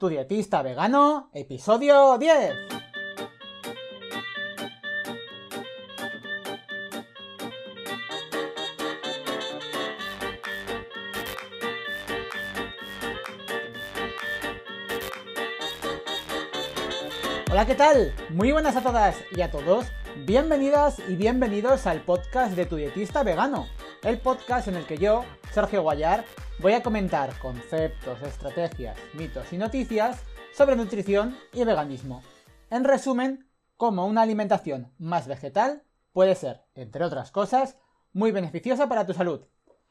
Tu dietista vegano, episodio 10. Hola, ¿qué tal? Muy buenas a todas y a todos. Bienvenidas y bienvenidos al podcast de Tu dietista vegano, el podcast en el que yo, Sergio Guayar, voy a comentar conceptos, estrategias, mitos y noticias sobre nutrición y veganismo. En resumen, cómo una alimentación más vegetal puede ser, entre otras cosas, muy beneficiosa para tu salud.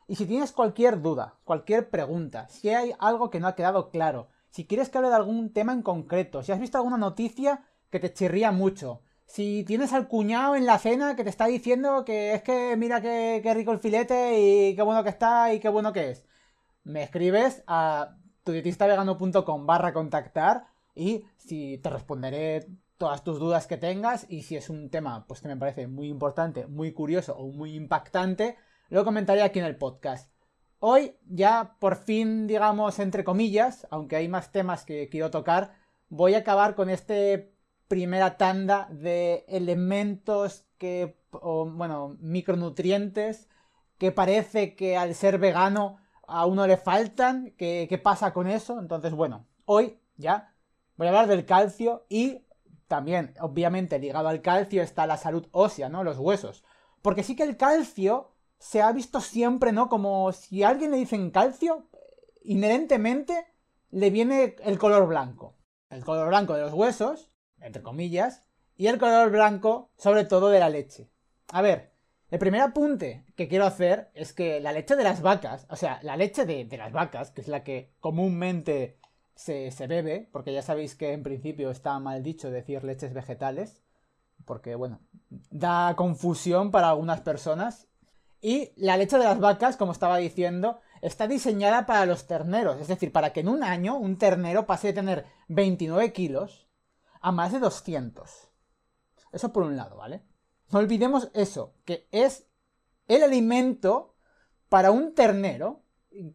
Y si tienes cualquier duda, cualquier pregunta, si hay algo que no ha quedado claro, si quieres que hable de algún tema en concreto, si has visto alguna noticia que te chirría mucho, si tienes al cuñado en la cena que te está diciendo que es que mira qué, rico el filete y qué bueno que está y qué bueno que es, me escribes a tudietistavegano.com barra contactar y si te responderé todas tus dudas que tengas y si es un tema pues que me parece muy importante, muy curioso o muy impactante, lo comentaré aquí en el podcast. Hoy ya por fin, digamos, entre comillas, aunque hay más temas que quiero tocar, voy a acabar con este primera tanda de elementos que, bueno, micronutrientes que parece que al ser vegano a uno le faltan. ¿Qué, ¿Qué pasa con eso? Entonces, bueno, hoy ya voy a hablar del calcio y también, obviamente, ligado al calcio está la salud ósea, ¿no? Los huesos. Porque sí que el calcio se ha visto siempre, ¿no? Como si a alguien le dicen calcio, inherentemente le viene el color blanco. El color blanco de los huesos, entre comillas, y el color blanco, sobre todo, de la leche. A ver, el primer apunte que quiero hacer es que la leche de las vacas, o sea, la leche de, las vacas, que es la que comúnmente se, se, bebe, porque ya sabéis que en principio está mal dicho decir leches vegetales, porque bueno, da confusión para algunas personas y la leche de las vacas, como estaba diciendo, está diseñada para los terneros. Es decir, para que en un año un ternero pase de tener 29 kilos a más de 200. Eso por un lado, ¿vale? No olvidemos eso, que es el alimento para un ternero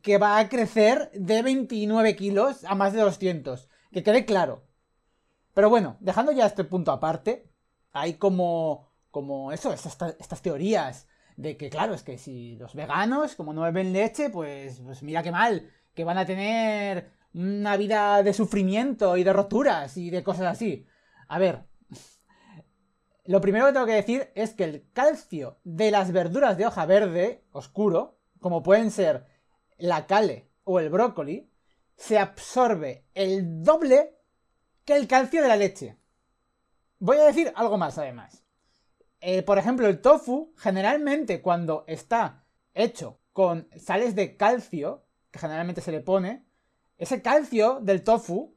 que va a crecer de 29 kilos a más de 200. Que quede claro. Pero bueno, dejando ya este punto aparte, hay como, como eso, estas teorías de que, claro, es que si los veganos, como no beben leche, pues, pues mira qué mal, que van a tener una vida de sufrimiento y de roturas y de cosas así. A ver, lo primero que tengo que decir es que el calcio de las verduras de hoja verde oscuro, como pueden ser la cale o el brócoli, se absorbe el doble que el calcio de la leche. Voy a decir algo más además. Eh, por ejemplo, el tofu, generalmente cuando está hecho con sales de calcio, que generalmente se le pone, ese calcio del tofu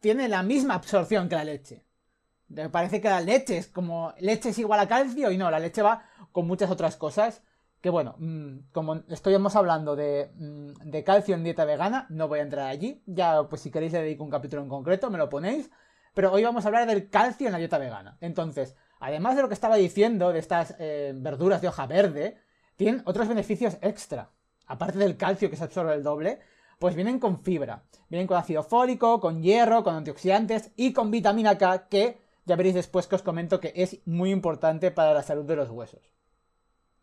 tiene la misma absorción que la leche. Me parece que la leche es como leche es igual a calcio y no, la leche va con muchas otras cosas que bueno, mm, como estuvimos hablando de, mm, de, calcio en dieta vegana, no voy a entrar allí, ya pues si queréis le dedico un capítulo en concreto, me lo ponéis, pero hoy vamos a hablar del calcio en la dieta vegana. Entonces, además de lo que estaba diciendo de estas eh, verduras de hoja verde, tienen otros beneficios extra. Aparte del calcio que se absorbe el doble, pues vienen con fibra. Vienen con ácido fólico, con hierro, con antioxidantes y con vitamina K, que ya veréis después que os comento que es muy importante para la salud de los huesos.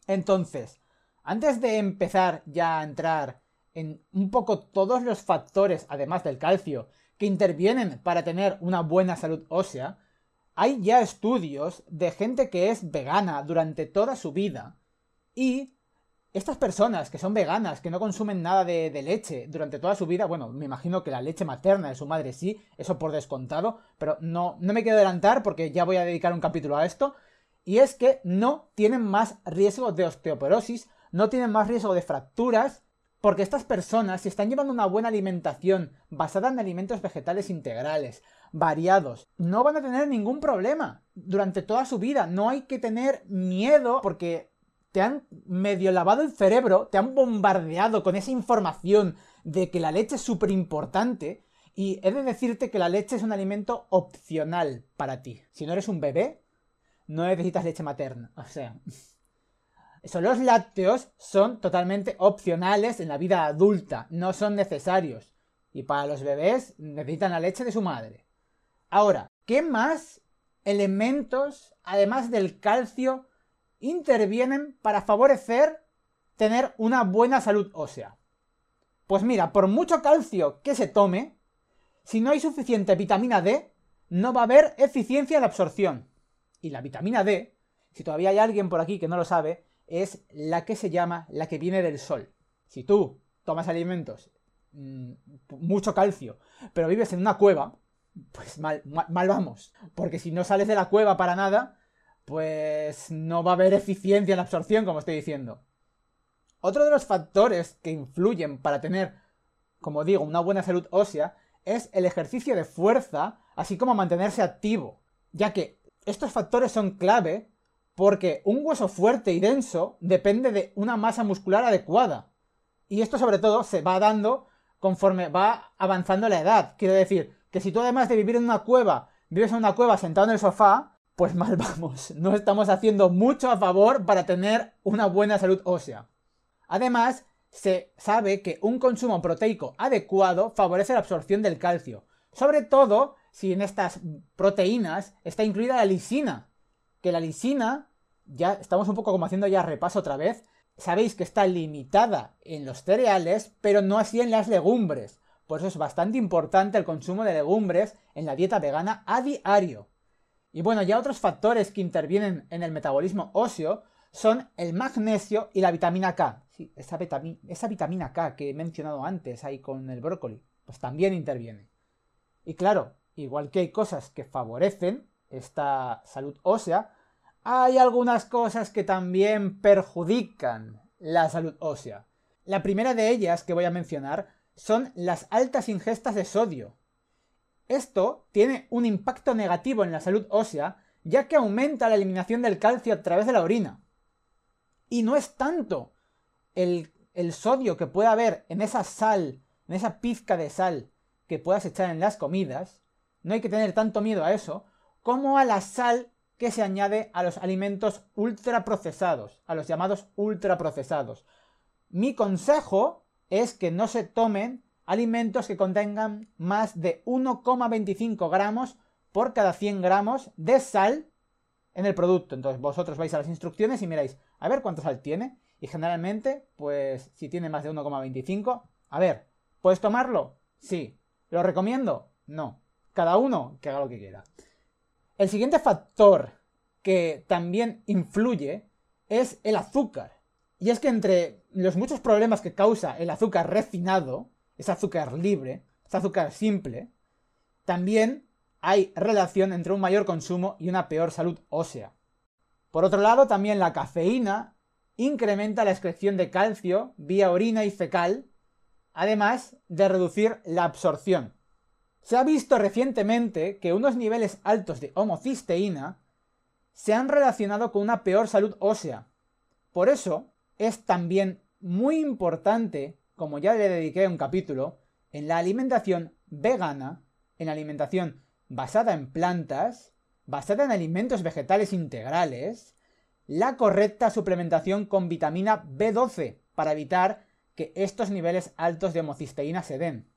Entonces, antes de empezar ya a entrar en un poco todos los factores, además del calcio, que intervienen para tener una buena salud ósea, hay ya estudios de gente que es vegana durante toda su vida y estas personas que son veganas, que no consumen nada de, leche durante toda su vida, bueno, me imagino que la leche materna de su madre sí, eso por descontado, pero no, no me quiero adelantar porque ya voy a dedicar un capítulo a esto, y es que no tienen más riesgo de osteoporosis, no tienen más riesgo de fracturas, porque estas personas, si están llevando una buena alimentación basada en alimentos vegetales integrales, variados, no van a tener ningún problema durante toda su vida. No hay que tener miedo porque te han medio lavado el cerebro, te han bombardeado con esa información de que la leche es súper importante. Y he de decirte que la leche es un alimento opcional para ti. Si no eres un bebé, no necesitas leche materna. O sea, eso, los lácteos son totalmente opcionales en la vida adulta, no son necesarios. Y para los bebés necesitan la leche de su madre. Ahora, ¿qué más elementos, además del calcio, intervienen para favorecer tener una buena salud ósea? Pues mira, por mucho calcio que se tome, si no hay suficiente vitamina D, no va a haber eficiencia en la absorción. Y la vitamina D, si todavía hay alguien por aquí que no lo sabe, es la que se llama la que viene del sol. Si tú tomas alimentos, mm, mucho calcio, pero vives en una cueva, pues mal, mal, vamos. Porque si no sales de la cueva para nada, pues no va a haber eficiencia en la absorción, como estoy diciendo. Otro de los factores que influyen para tener, como digo, una buena salud ósea es el ejercicio de fuerza, así como mantenerse activo, ya que estos factores son clave porque un hueso fuerte y denso depende de una masa muscular adecuada. Y esto sobre todo se va dando conforme va avanzando la edad. Quiero decir, que si tú además de vivir en una cueva, vives en una cueva sentado en el sofá, pues mal vamos. No estamos haciendo mucho a favor para tener una buena salud ósea. Además, se sabe que un consumo proteico adecuado favorece la absorción del calcio, sobre todo si en estas proteínas está incluida la lisina, que la lisina, ya estamos un poco como haciendo ya repaso otra vez, sabéis que está limitada en los cereales, pero no así en las legumbres. Por eso es bastante importante el consumo de legumbres en la dieta vegana a diario. Y bueno, ya otros factores que intervienen en el metabolismo óseo son el magnesio y la vitamina K. Sí, esa, vitamina, K que he mencionado antes ahí con el brócoli, pues también interviene. Y claro, igual que hay cosas que favorecen esta salud ósea, hay algunas cosas que también perjudican la salud ósea. La primera de ellas que voy a mencionar son las altas ingestas de sodio. Esto tiene un impacto negativo en la salud ósea, ya que aumenta la eliminación del calcio a través de la orina. Y no es tanto el, sodio que puede haber en esa sal, en esa pizca de sal que puedas echar en las comidas, no hay que tener tanto miedo a eso, como a la sal que se añade a los alimentos ultraprocesados, a los llamados ultraprocesados. Mi consejo es que no se tomen alimentos que contengan más de 1,25 gramos por cada 100 gramos de sal en el producto. Entonces vosotros vais a las instrucciones y miráis a ver cuánta sal tiene. Y generalmente, pues si tiene más de 1,25, a ver, ¿puedes tomarlo? Sí. ¿Lo recomiendo? No. Cada uno que haga lo que quiera. El siguiente factor que también influye es el azúcar. Y es que entre los muchos problemas que causa el azúcar refinado, ese azúcar libre, ese azúcar simple, también hay relación entre un mayor consumo y una peor salud ósea. Por otro lado, también la cafeína incrementa la excreción de calcio vía orina y fecal, además de reducir la absorción. Se ha visto recientemente que unos niveles altos de homocisteína se han relacionado con una peor salud ósea. Por eso, es también muy importante, como ya le dediqué un capítulo, en la alimentación vegana, en la alimentación basada en plantas, basada en alimentos vegetales integrales, la correcta suplementación con vitamina B12 para evitar que estos niveles altos de homocisteína se den.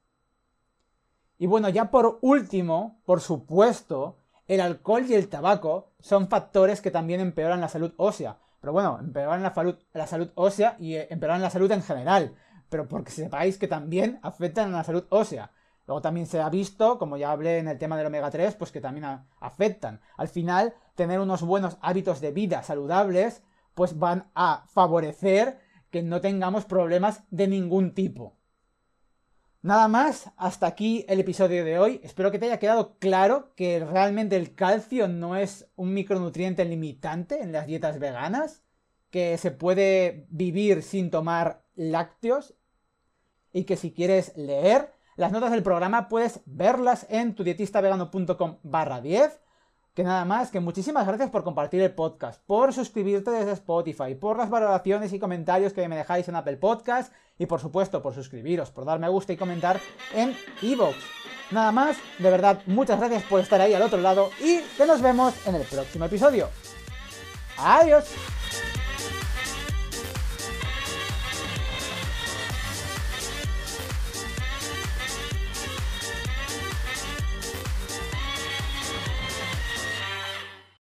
Y bueno, ya por último, por supuesto, el alcohol y el tabaco son factores que también empeoran la salud ósea, pero bueno, empeoran la salud, la salud ósea y eh, empeoran la salud en general. Pero porque sepáis que también afectan a la salud ósea. Luego también se ha visto, como ya hablé en el tema del omega 3, pues que también afectan. Al final, tener unos buenos hábitos de vida saludables, pues van a favorecer que no tengamos problemas de ningún tipo. Nada más, hasta aquí el episodio de hoy. Espero que te haya quedado claro que realmente el calcio no es un micronutriente limitante en las dietas veganas, que se puede vivir sin tomar lácteos y que si quieres leer las notas del programa puedes verlas en tudietistavegano.com barra 10 que nada más, que muchísimas gracias por compartir el podcast, por suscribirte desde Spotify, por las valoraciones y comentarios que me dejáis en Apple Podcast y por supuesto por suscribiros, por dar me gusta y comentar en Evox. Nada más, de verdad, muchas gracias por estar ahí al otro lado y que nos vemos en el próximo episodio. Adiós.